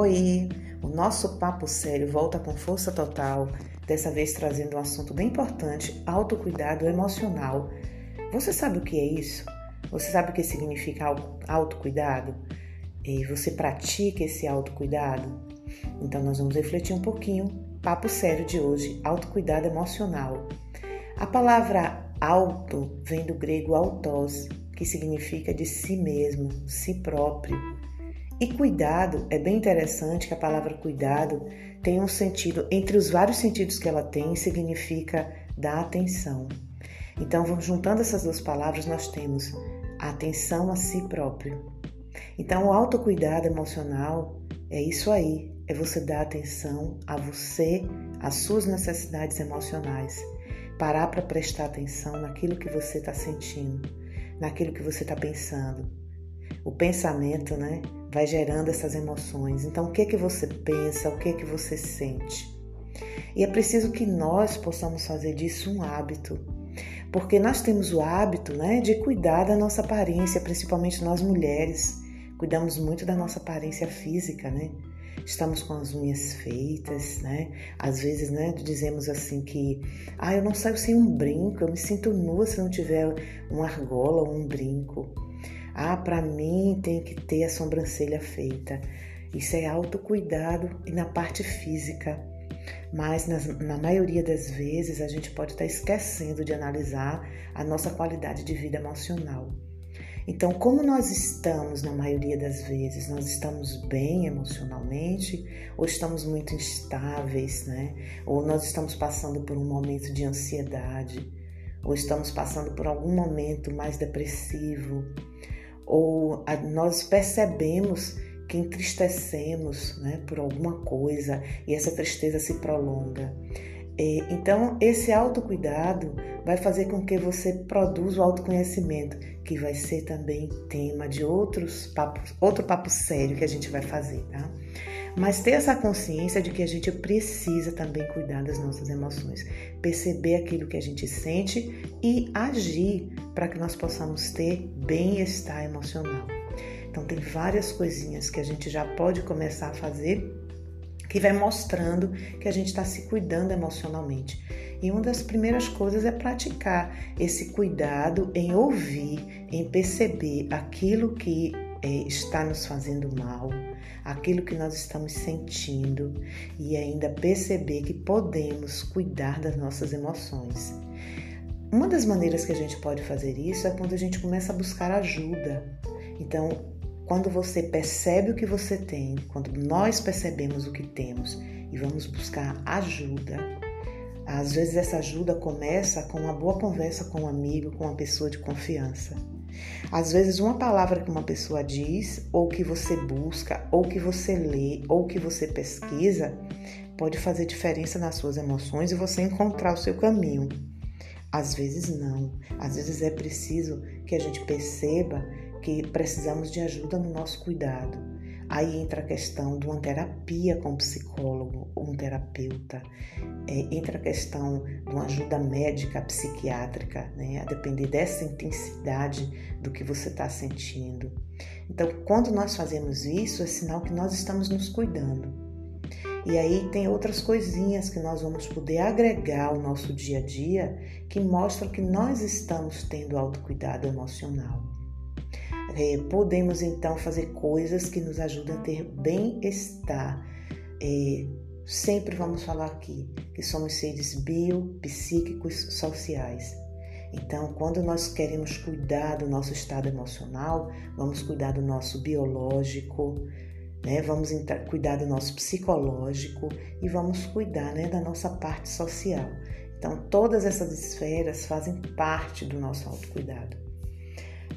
Oi, o nosso papo sério volta com força total, dessa vez trazendo um assunto bem importante, autocuidado emocional. Você sabe o que é isso? Você sabe o que significa autocuidado? E você pratica esse autocuidado? Então nós vamos refletir um pouquinho. Papo sério de hoje, autocuidado emocional. A palavra auto vem do grego autos, que significa de si mesmo, si próprio. E cuidado, é bem interessante que a palavra cuidado tem um sentido, entre os vários sentidos que ela tem, significa dar atenção. Então, juntando essas duas palavras, nós temos a atenção a si próprio. Então, o autocuidado emocional é isso aí, é você dar atenção a você, às suas necessidades emocionais. Parar para prestar atenção naquilo que você está sentindo, naquilo que você está pensando. O pensamento, né, vai gerando essas emoções. Então, o que é que você pensa, o que é que você sente? E é preciso que nós possamos fazer disso um hábito, porque nós temos o hábito, né, de cuidar da nossa aparência, principalmente nós mulheres. Cuidamos muito da nossa aparência física, né? Estamos com as unhas feitas, né? Às vezes, né, dizemos assim que, ah, eu não saio sem um brinco, eu me sinto nua se não tiver uma argola ou um brinco. Ah, para mim tem que ter a sobrancelha feita. Isso é autocuidado e na parte física. Mas nas, na maioria das vezes a gente pode estar tá esquecendo de analisar a nossa qualidade de vida emocional. Então, como nós estamos na maioria das vezes? Nós estamos bem emocionalmente ou estamos muito instáveis, né? Ou nós estamos passando por um momento de ansiedade, ou estamos passando por algum momento mais depressivo, ou nós percebemos que entristecemos né, por alguma coisa e essa tristeza se prolonga. Então, esse autocuidado vai fazer com que você produza o autoconhecimento, que vai ser também tema de outros papos, outro papo sério que a gente vai fazer, tá? Mas ter essa consciência de que a gente precisa também cuidar das nossas emoções, perceber aquilo que a gente sente e agir para que nós possamos ter bem-estar emocional. Então, tem várias coisinhas que a gente já pode começar a fazer que vai mostrando que a gente está se cuidando emocionalmente. E uma das primeiras coisas é praticar esse cuidado em ouvir, em perceber aquilo que está nos fazendo mal, aquilo que nós estamos sentindo e ainda perceber que podemos cuidar das nossas emoções. Uma das maneiras que a gente pode fazer isso é quando a gente começa a buscar ajuda. Então, quando você percebe o que você tem, quando nós percebemos o que temos e vamos buscar ajuda, às vezes essa ajuda começa com uma boa conversa com um amigo, com uma pessoa de confiança. Às vezes uma palavra que uma pessoa diz, ou que você busca, ou que você lê, ou que você pesquisa, pode fazer diferença nas suas emoções e você encontrar o seu caminho. Às vezes não. Às vezes é preciso que a gente perceba que precisamos de ajuda no nosso cuidado. Aí entra a questão de uma terapia com um psicólogo ou um terapeuta, é, entra a questão de uma ajuda médica, psiquiátrica, né, a depender dessa intensidade do que você está sentindo. Então, quando nós fazemos isso, é sinal que nós estamos nos cuidando. E aí tem outras coisinhas que nós vamos poder agregar ao nosso dia a dia que mostram que nós estamos tendo autocuidado emocional. É, podemos então fazer coisas que nos ajudam a ter bem-estar. É, sempre vamos falar aqui que somos seres biopsíquicos sociais. Então, quando nós queremos cuidar do nosso estado emocional, vamos cuidar do nosso biológico, né? vamos cuidar do nosso psicológico e vamos cuidar né, da nossa parte social. Então, todas essas esferas fazem parte do nosso autocuidado.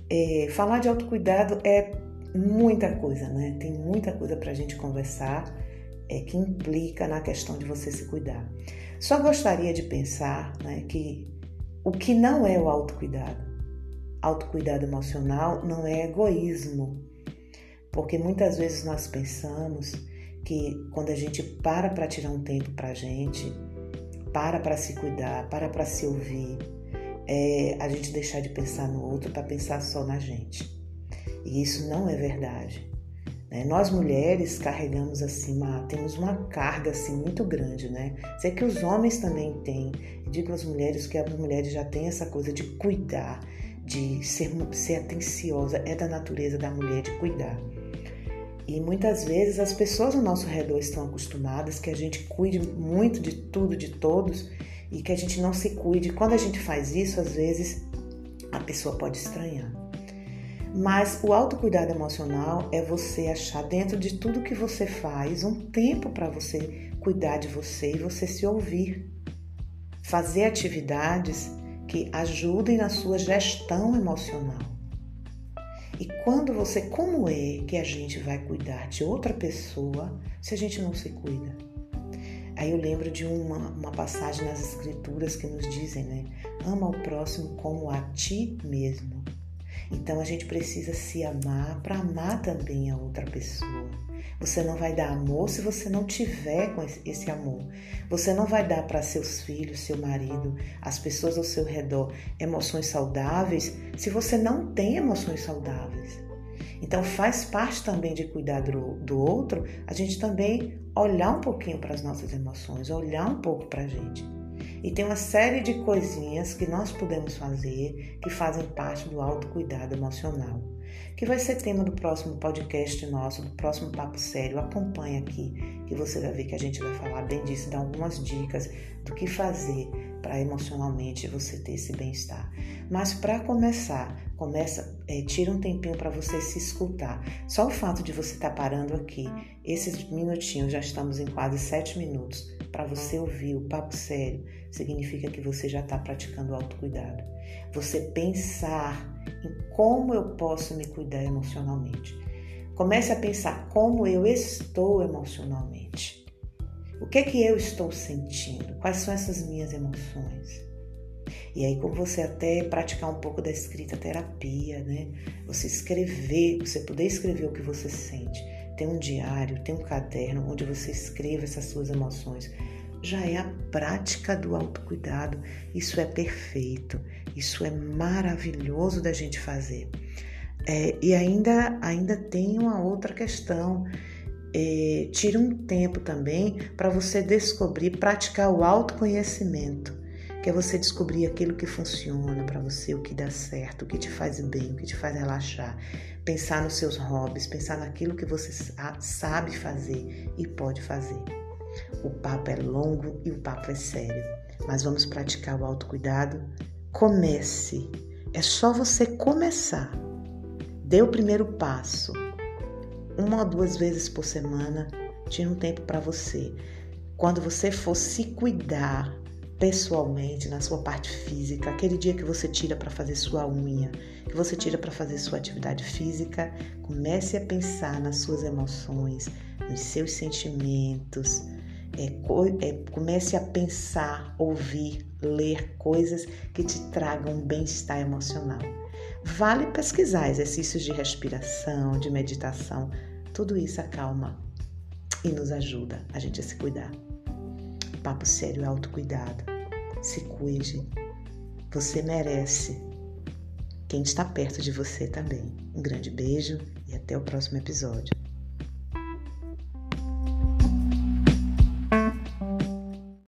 É, falar de autocuidado é muita coisa, né? Tem muita coisa para a gente conversar é, que implica na questão de você se cuidar. Só gostaria de pensar né, que o que não é o autocuidado, autocuidado emocional, não é egoísmo, porque muitas vezes nós pensamos que quando a gente para para tirar um tempo para a gente, para para se cuidar, para para se ouvir, é a gente deixar de pensar no outro para pensar só na gente. E isso não é verdade. Né? Nós mulheres carregamos assim, uma, temos uma carga assim muito grande, né? Sei que os homens também têm. Digo às mulheres que as mulheres já têm essa coisa de cuidar, de ser, ser atenciosa, é da natureza da mulher de cuidar. E muitas vezes as pessoas ao nosso redor estão acostumadas que a gente cuide muito de tudo, de todos, e que a gente não se cuide. Quando a gente faz isso, às vezes a pessoa pode estranhar. Mas o autocuidado emocional é você achar dentro de tudo que você faz um tempo para você cuidar de você e você se ouvir. Fazer atividades que ajudem na sua gestão emocional. E quando você, como é que a gente vai cuidar de outra pessoa se a gente não se cuida? Aí eu lembro de uma, uma passagem nas escrituras que nos dizem, né? Ama o próximo como a ti mesmo. Então a gente precisa se amar para amar também a outra pessoa. Você não vai dar amor se você não tiver com esse amor. Você não vai dar para seus filhos, seu marido, as pessoas ao seu redor emoções saudáveis se você não tem emoções saudáveis. Então faz parte também de cuidar do, do outro, a gente também olhar um pouquinho para as nossas emoções, olhar um pouco para a gente. E tem uma série de coisinhas que nós podemos fazer que fazem parte do autocuidado emocional, que vai ser tema do próximo podcast nosso, do próximo Papo Sério. Acompanhe aqui, que você vai ver que a gente vai falar bem disso, dar algumas dicas do que fazer para emocionalmente você ter esse bem-estar. Mas para começar, começa, é, tira um tempinho para você se escutar. Só o fato de você estar tá parando aqui, esses minutinhos, já estamos em quase sete minutos, para você ouvir o papo sério, significa que você já está praticando autocuidado. Você pensar em como eu posso me cuidar emocionalmente. Comece a pensar como eu estou emocionalmente. O que é que eu estou sentindo? Quais são essas minhas emoções? E aí, como você até praticar um pouco da escrita terapia, né? Você escrever, você poder escrever o que você sente tem um diário, tem um caderno onde você escreva essas suas emoções. Já é a prática do autocuidado. Isso é perfeito, isso é maravilhoso da gente fazer. É, e ainda, ainda tem uma outra questão. É, tira um tempo também para você descobrir, praticar o autoconhecimento que é você descobrir aquilo que funciona para você, o que dá certo, o que te faz bem, o que te faz relaxar. Pensar nos seus hobbies, pensar naquilo que você sabe fazer e pode fazer. O papo é longo e o papo é sério, mas vamos praticar o autocuidado? Comece. É só você começar. Dê o primeiro passo. Uma ou duas vezes por semana, tire um tempo para você. Quando você for se cuidar, pessoalmente, na sua parte física, aquele dia que você tira para fazer sua unha, que você tira para fazer sua atividade física, comece a pensar nas suas emoções, nos seus sentimentos. É, é, comece a pensar, ouvir, ler coisas que te tragam bem-estar emocional. Vale pesquisar exercícios de respiração, de meditação, tudo isso acalma e nos ajuda a gente a se cuidar. Papo sério é autocuidado. Se cuide. Você merece. Quem está perto de você também. Um grande beijo e até o próximo episódio.